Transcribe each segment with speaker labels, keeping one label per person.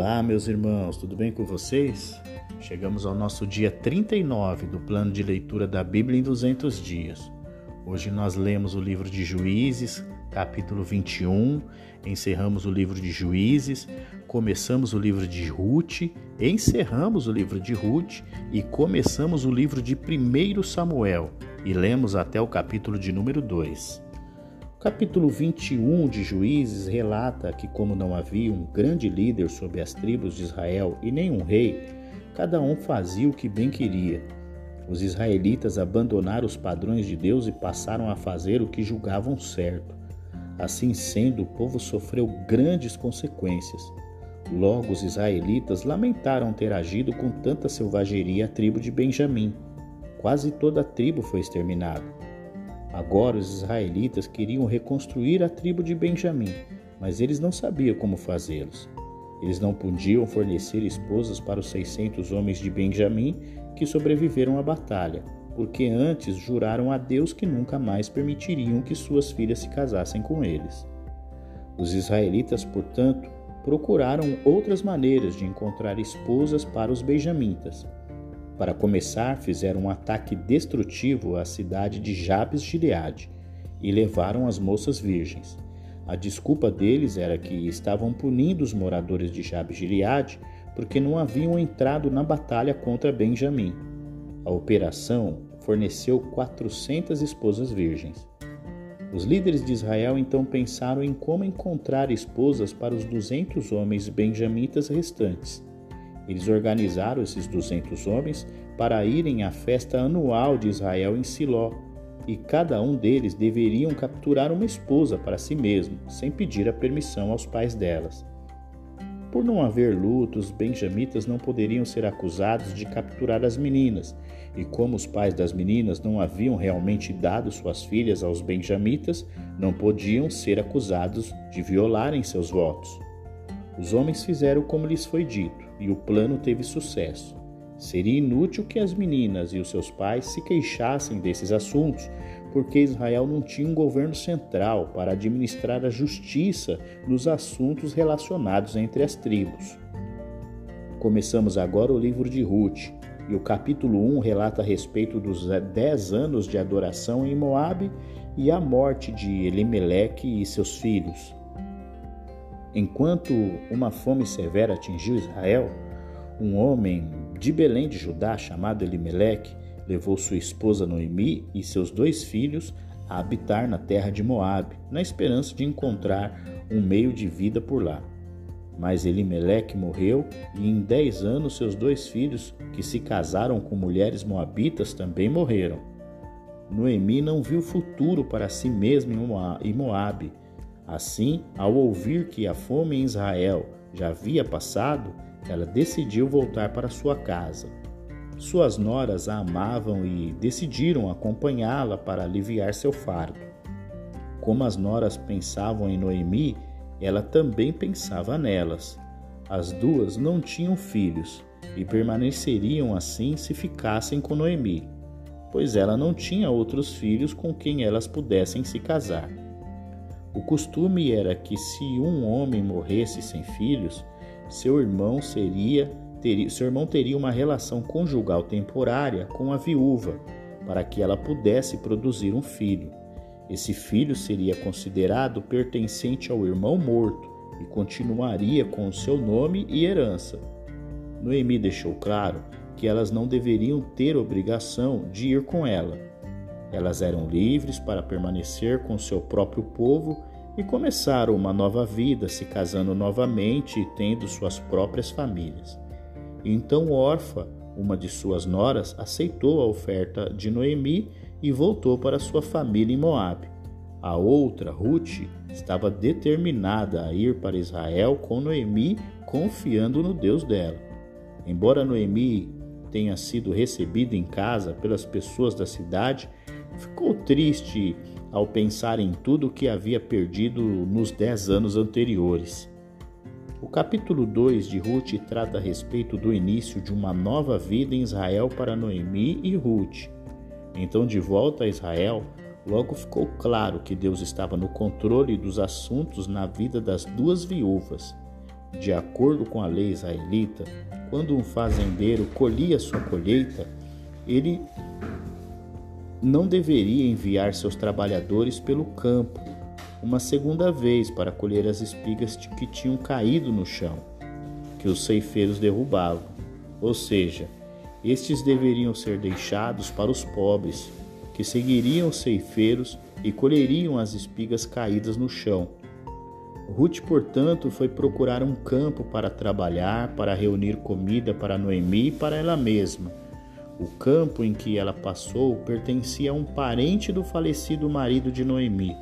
Speaker 1: Olá, meus irmãos, tudo bem com vocês? Chegamos ao nosso dia 39 do plano de leitura da Bíblia em 200 dias. Hoje nós lemos o livro de Juízes, capítulo 21, encerramos o livro de Juízes, começamos o livro de Ruth, encerramos o livro de Ruth e começamos o livro de 1 Samuel e lemos até o capítulo de número 2. O capítulo 21 de Juízes relata que, como não havia um grande líder sobre as tribos de Israel e nenhum rei, cada um fazia o que bem queria. Os israelitas abandonaram os padrões de Deus e passaram a fazer o que julgavam certo. Assim sendo, o povo sofreu grandes consequências. Logo, os israelitas lamentaram ter agido com tanta selvageria a tribo de Benjamim. Quase toda a tribo foi exterminada. Agora os israelitas queriam reconstruir a tribo de Benjamim, mas eles não sabiam como fazê-los. Eles não podiam fornecer esposas para os 600 homens de Benjamim que sobreviveram à batalha, porque antes juraram a Deus que nunca mais permitiriam que suas filhas se casassem com eles. Os israelitas, portanto, procuraram outras maneiras de encontrar esposas para os benjamitas. Para começar, fizeram um ataque destrutivo à cidade de Jabes Gileade e levaram as moças virgens. A desculpa deles era que estavam punindo os moradores de Jabes Gileade porque não haviam entrado na batalha contra Benjamim. A operação forneceu 400 esposas virgens. Os líderes de Israel então pensaram em como encontrar esposas para os 200 homens benjamitas restantes. Eles organizaram esses 200 homens para irem à festa anual de Israel em Siló, e cada um deles deveriam capturar uma esposa para si mesmo, sem pedir a permissão aos pais delas. Por não haver luto, os benjamitas não poderiam ser acusados de capturar as meninas, e como os pais das meninas não haviam realmente dado suas filhas aos benjamitas, não podiam ser acusados de violarem seus votos. Os homens fizeram como lhes foi dito, e o plano teve sucesso. Seria inútil que as meninas e os seus pais se queixassem desses assuntos, porque Israel não tinha um governo central para administrar a justiça nos assuntos relacionados entre as tribos. Começamos agora o livro de Ruth, e o capítulo 1 relata a respeito dos dez anos de adoração em Moabe e a morte de Elimeleque e seus filhos. Enquanto uma fome severa atingiu Israel, um homem de Belém de Judá chamado Elimeleque levou sua esposa Noemi e seus dois filhos a habitar na terra de Moabe, na esperança de encontrar um meio de vida por lá. Mas Elimeleque morreu e em dez anos seus dois filhos, que se casaram com mulheres moabitas, também morreram. Noemi não viu futuro para si mesma em Moabe Assim, ao ouvir que a fome em Israel já havia passado, ela decidiu voltar para sua casa. Suas noras a amavam e decidiram acompanhá-la para aliviar seu fardo. Como as noras pensavam em Noemi, ela também pensava nelas. As duas não tinham filhos e permaneceriam assim se ficassem com Noemi, pois ela não tinha outros filhos com quem elas pudessem se casar. O costume era que se um homem morresse sem filhos, seu irmão seria teria, seu irmão teria uma relação conjugal temporária com a viúva, para que ela pudesse produzir um filho. Esse filho seria considerado pertencente ao irmão morto e continuaria com o seu nome e herança. Noemi deixou claro que elas não deveriam ter obrigação de ir com ela elas eram livres para permanecer com seu próprio povo e começaram uma nova vida, se casando novamente e tendo suas próprias famílias. Então Orfa, uma de suas noras, aceitou a oferta de Noemi e voltou para sua família em Moabe. A outra, Ruth, estava determinada a ir para Israel com Noemi, confiando no Deus dela. Embora Noemi tenha sido recebida em casa pelas pessoas da cidade, ficou triste ao pensar em tudo o que havia perdido nos dez anos anteriores. O capítulo 2 de Ruth trata a respeito do início de uma nova vida em Israel para Noemi e Ruth. Então, de volta a Israel, logo ficou claro que Deus estava no controle dos assuntos na vida das duas viúvas. De acordo com a lei israelita, quando um fazendeiro colhia sua colheita, ele não deveria enviar seus trabalhadores pelo campo uma segunda vez para colher as espigas que tinham caído no chão, que os ceifeiros derrubavam. Ou seja, estes deveriam ser deixados para os pobres, que seguiriam os ceifeiros e colheriam as espigas caídas no chão. Ruth, portanto, foi procurar um campo para trabalhar, para reunir comida para Noemi e para ela mesma. O campo em que ela passou pertencia a um parente do falecido marido de Noemi.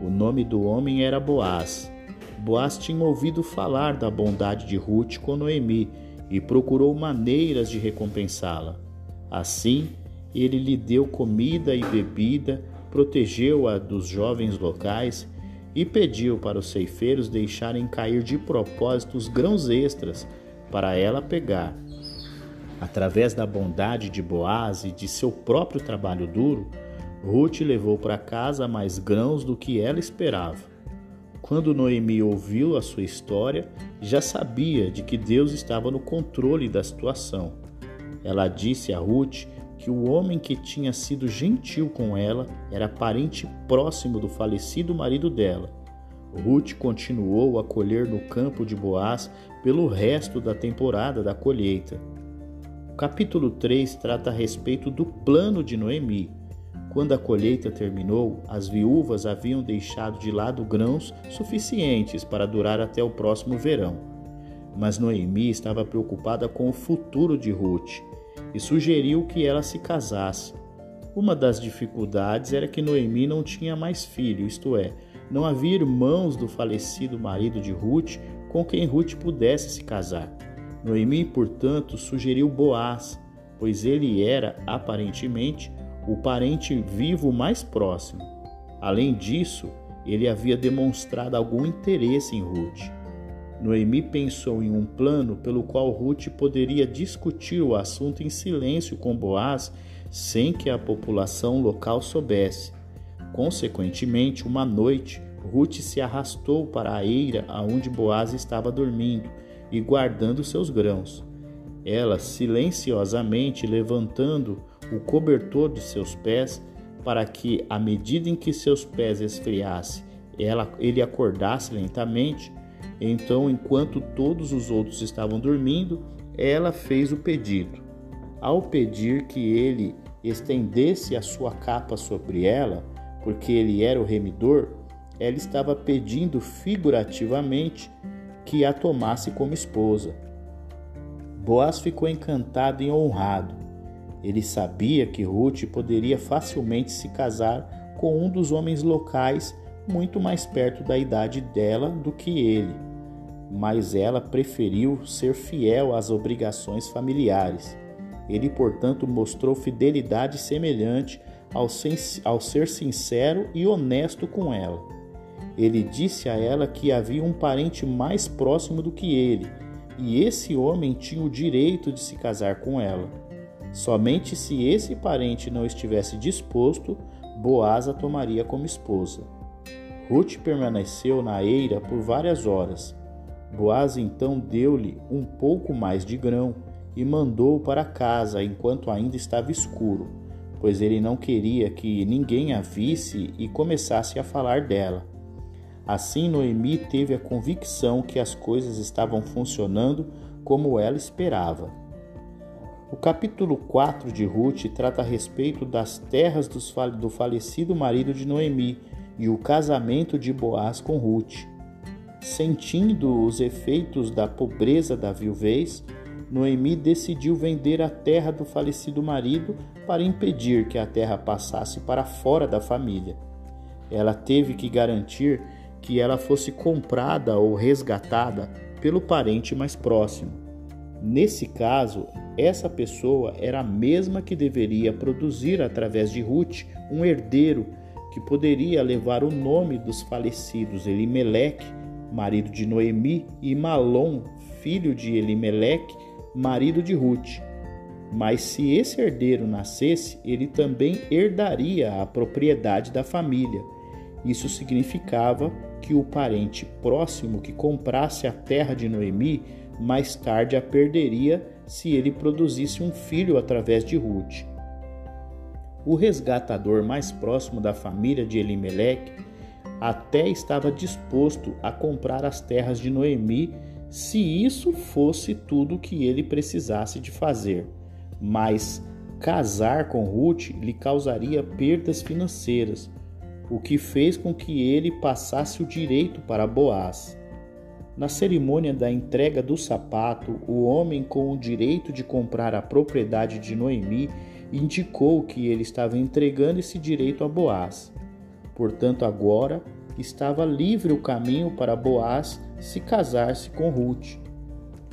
Speaker 1: O nome do homem era Boaz. Boaz tinha ouvido falar da bondade de Ruth com Noemi e procurou maneiras de recompensá-la. Assim, ele lhe deu comida e bebida, protegeu-a dos jovens locais e pediu para os ceifeiros deixarem cair de propósito os grãos extras para ela pegar. Através da bondade de Boaz e de seu próprio trabalho duro, Ruth levou para casa mais grãos do que ela esperava. Quando Noemi ouviu a sua história, já sabia de que Deus estava no controle da situação. Ela disse a Ruth que o homem que tinha sido gentil com ela era parente próximo do falecido marido dela. Ruth continuou a colher no campo de Boaz pelo resto da temporada da colheita. Capítulo 3 trata a respeito do plano de Noemi. Quando a colheita terminou, as viúvas haviam deixado de lado grãos suficientes para durar até o próximo verão. Mas Noemi estava preocupada com o futuro de Ruth e sugeriu que ela se casasse. Uma das dificuldades era que Noemi não tinha mais filho, isto é, não havia irmãos do falecido marido de Ruth com quem Ruth pudesse se casar. Noemi, portanto, sugeriu Boaz, pois ele era, aparentemente, o parente vivo mais próximo. Além disso, ele havia demonstrado algum interesse em Ruth. Noemi pensou em um plano pelo qual Ruth poderia discutir o assunto em silêncio com Boaz sem que a população local soubesse. Consequentemente, uma noite, Ruth se arrastou para a eira aonde Boaz estava dormindo e guardando seus grãos. Ela, silenciosamente levantando o cobertor de seus pés, para que, à medida em que seus pés esfriassem, ela, ele acordasse lentamente, então, enquanto todos os outros estavam dormindo, ela fez o pedido. Ao pedir que ele estendesse a sua capa sobre ela, porque ele era o remidor, ela estava pedindo figurativamente que a tomasse como esposa. Boaz ficou encantado e honrado. Ele sabia que Ruth poderia facilmente se casar com um dos homens locais muito mais perto da idade dela do que ele, mas ela preferiu ser fiel às obrigações familiares. Ele, portanto, mostrou fidelidade semelhante ao, ao ser sincero e honesto com ela. Ele disse a ela que havia um parente mais próximo do que ele, e esse homem tinha o direito de se casar com ela. Somente se esse parente não estivesse disposto, Boaz a tomaria como esposa. Ruth permaneceu na eira por várias horas. Boaz então deu-lhe um pouco mais de grão e mandou-o para casa enquanto ainda estava escuro, pois ele não queria que ninguém a visse e começasse a falar dela. Assim, Noemi teve a convicção que as coisas estavam funcionando como ela esperava. O capítulo 4 de Ruth trata a respeito das terras do falecido marido de Noemi e o casamento de Boaz com Ruth. Sentindo os efeitos da pobreza da viuvez, Noemi decidiu vender a terra do falecido marido para impedir que a terra passasse para fora da família. Ela teve que garantir que ela fosse comprada ou resgatada pelo parente mais próximo. Nesse caso, essa pessoa era a mesma que deveria produzir através de Ruth um herdeiro que poderia levar o nome dos falecidos Elimeleque, marido de Noemi, e Malom, filho de Elimeleque, marido de Ruth. Mas se esse herdeiro nascesse, ele também herdaria a propriedade da família, Isso significava que o parente próximo que comprasse a terra de Noemi mais tarde a perderia se ele produzisse um filho através de Ruth. O resgatador mais próximo da família de Elimeleque até estava disposto a comprar as terras de Noemi se isso fosse tudo o que ele precisasse de fazer. Mas casar com Ruth lhe causaria perdas financeiras, o que fez com que ele passasse o direito para Boaz. Na cerimônia da entrega do sapato, o homem com o direito de comprar a propriedade de Noemi indicou que ele estava entregando esse direito a Boaz. Portanto, agora estava livre o caminho para Boaz se casar-se com Ruth.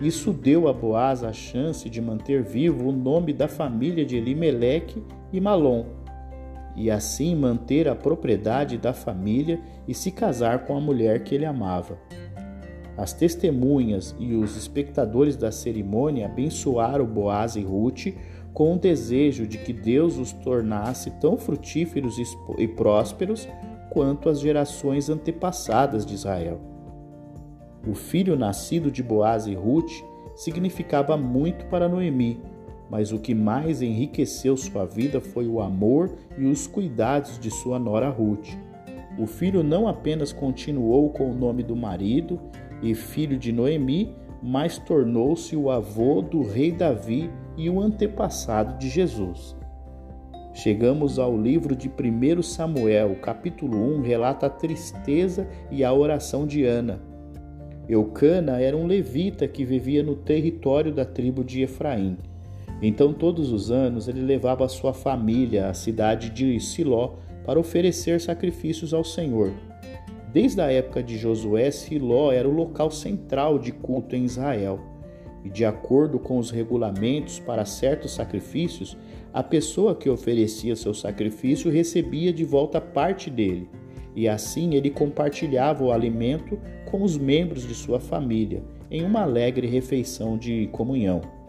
Speaker 1: Isso deu a Boaz a chance de manter vivo o nome da família de Elimeleque e Malom, e assim manter a propriedade da família e se casar com a mulher que ele amava. As testemunhas e os espectadores da cerimônia abençoaram Boaz e Ruth com o desejo de que Deus os tornasse tão frutíferos e prósperos quanto as gerações antepassadas de Israel. O filho nascido de Boaz e Ruth significava muito para Noemi, mas o que mais enriqueceu sua vida foi o amor e os cuidados de sua nora Ruth. O filho não apenas continuou com o nome do marido e filho de Noemi, mas tornou-se o avô do rei Davi e o antepassado de Jesus. Chegamos ao livro de 1 Samuel, capítulo 1, relata a tristeza e a oração de Ana. Eucana era um levita que vivia no território da tribo de Efraim. Então, todos os anos, ele levava sua família à cidade de Siló para oferecer sacrifícios ao Senhor. Desde a época de Josué, Siló era o local central de culto em Israel. E de acordo com os regulamentos para certos sacrifícios, a pessoa que oferecia seu sacrifício recebia de volta parte dele, e assim ele compartilhava o alimento com os membros de sua família, em uma alegre refeição de comunhão.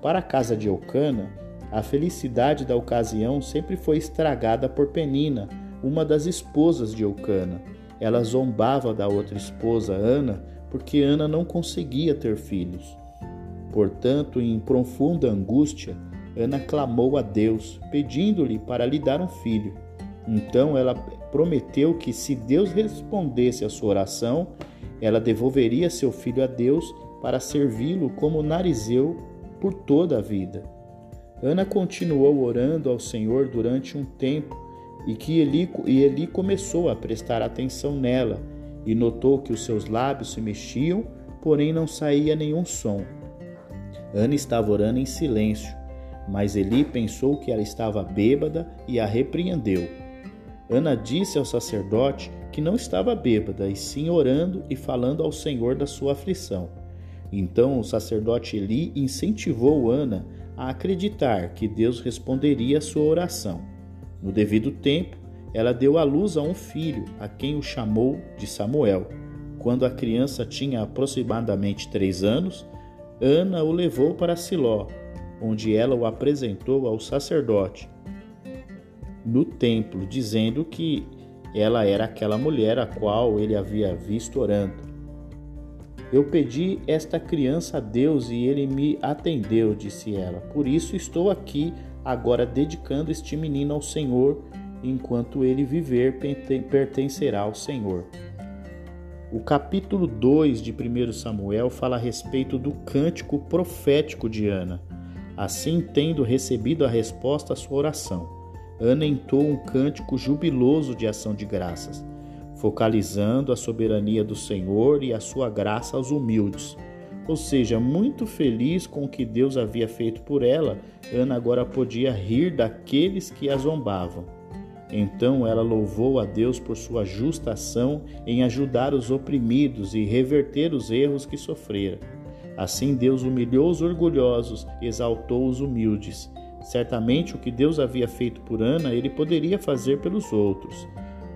Speaker 1: Para a casa de Eucana, a felicidade da ocasião sempre foi estragada por Penina, uma das esposas de Eucana ela zombava da outra esposa, Ana, porque Ana não conseguia ter filhos. Portanto, em profunda angústia, Ana clamou a Deus, pedindo-lhe para lhe dar um filho. Então ela prometeu que, se Deus respondesse à sua oração, ela devolveria seu filho a Deus para servi-lo como narizeu por toda a vida. Ana continuou orando ao Senhor durante um tempo e que Eli, e Eli começou a prestar atenção nela e notou que os seus lábios se mexiam, porém não saía nenhum som. Ana estava orando em silêncio, mas Eli pensou que ela estava bêbada e a repreendeu. Ana disse ao sacerdote que não estava bêbada, e sim orando e falando ao Senhor da sua aflição. Então o sacerdote Eli incentivou Ana a acreditar que Deus responderia a sua oração. No devido tempo, ela deu à luz a um filho, a quem o chamou de Samuel. Quando a criança tinha aproximadamente três anos, Ana o levou para Siló, onde ela o apresentou ao sacerdote no templo, dizendo que ela era aquela mulher a qual ele havia visto orando. Eu pedi esta criança a Deus e ele me atendeu, disse ela. Por isso estou aqui agora dedicando este menino ao Senhor, enquanto ele viver, pertencerá ao Senhor. O capítulo 2 de 1 Samuel fala a respeito do cântico profético de Ana. Assim, tendo recebido a resposta à sua oração, Ana entoou um cântico jubiloso de ação de graças, focalizando a soberania do Senhor e a sua graça aos humildes ou seja, muito feliz com o que Deus havia feito por ela, Ana agora podia rir daqueles que a zombavam. Então ela louvou a Deus por sua justa ação em ajudar os oprimidos e reverter os erros que sofrera. Assim Deus humilhou os orgulhosos exaltou os humildes. Certamente o que Deus havia feito por Ana, ele poderia fazer pelos outros.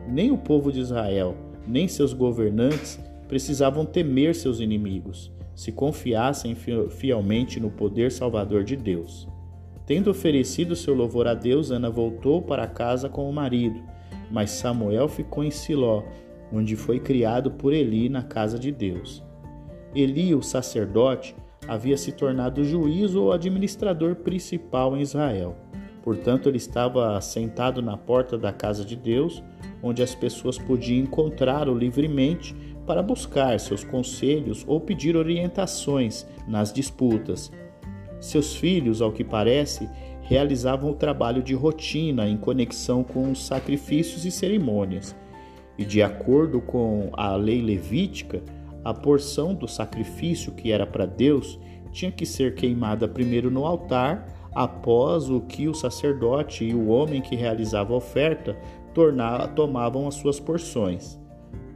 Speaker 1: Nem o povo de Israel, nem seus governantes precisavam temer seus inimigos se confiassem fielmente no poder salvador de Deus. Tendo oferecido seu louvor a Deus, Ana voltou para casa com o marido. mas Samuel ficou em Siló, onde foi criado por Eli na casa de Deus. Eli, o sacerdote, havia se tornado juiz ou administrador principal em Israel. Portanto, ele estava sentado na porta da casa de Deus, onde as pessoas podiam encontrá-lo livremente para buscar seus conselhos ou pedir orientações nas disputas. Seus filhos, ao que parece, realizavam o trabalho de rotina em conexão com os sacrifícios e cerimônias. E de acordo com a lei levítica, a porção do sacrifício que era para Deus tinha que ser queimada primeiro no altar, após o que o sacerdote e o homem que realizava a oferta tomavam as suas porções.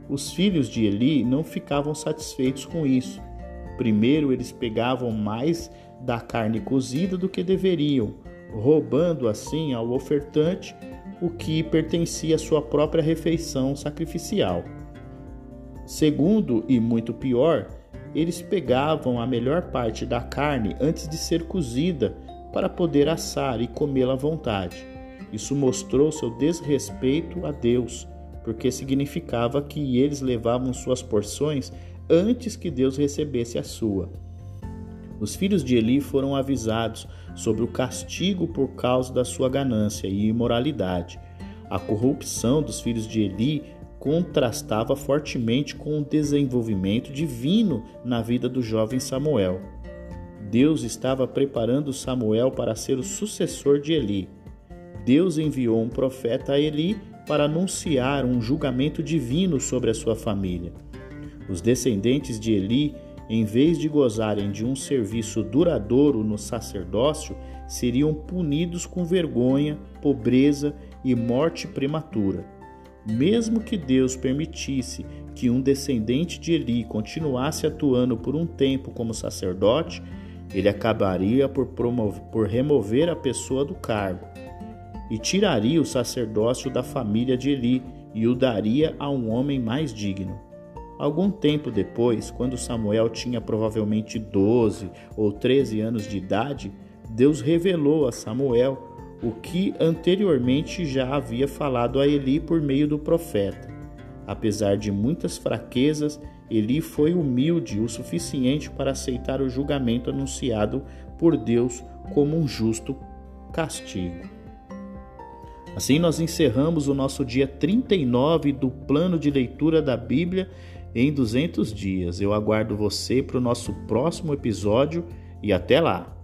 Speaker 1: Os filhos de Eli não ficavam satisfeitos com isso. Primeiro, eles pegavam mais da carne cozida do que deveriam, roubando assim ao ofertante o que pertencia à sua própria refeição sacrificial. Segundo, e muito pior, eles pegavam a melhor parte da carne antes de ser cozida para poder assar e comê-la à vontade. Isso mostrou seu desrespeito a Deus, porque significava que eles levavam suas porções antes que Deus recebesse a sua. Os filhos de Eli foram avisados sobre o castigo por causa da sua ganância e imoralidade. A corrupção dos filhos de Eli contrastava fortemente com o desenvolvimento divino na vida do jovem Samuel. Deus estava preparando Samuel para ser o sucessor de Eli. Deus enviou um profeta a Eli para anunciar um julgamento divino sobre a sua família. Os descendentes de Eli, em vez de gozarem de um serviço duradouro no sacerdócio, seriam punidos com vergonha, pobreza e morte prematura. Mesmo que Deus permitisse que um descendente de Eli continuasse atuando por um tempo como sacerdote, ele acabaria por, por remover a pessoa do cargo e tiraria o sacerdócio da família de Eli e o daria a um homem mais digno. Algum tempo depois, quando Samuel tinha provavelmente 12 ou 13 anos de idade, Deus revelou a Samuel o que anteriormente já havia falado a Eli por meio do profeta. Apesar de muitas fraquezas, Eli foi humilde o suficiente para aceitar o julgamento anunciado por Deus como um justo castigo. Assim, nós encerramos o nosso dia 39 do plano de leitura da Bíblia em 200 dias. Eu aguardo você para o nosso próximo episódio e até lá!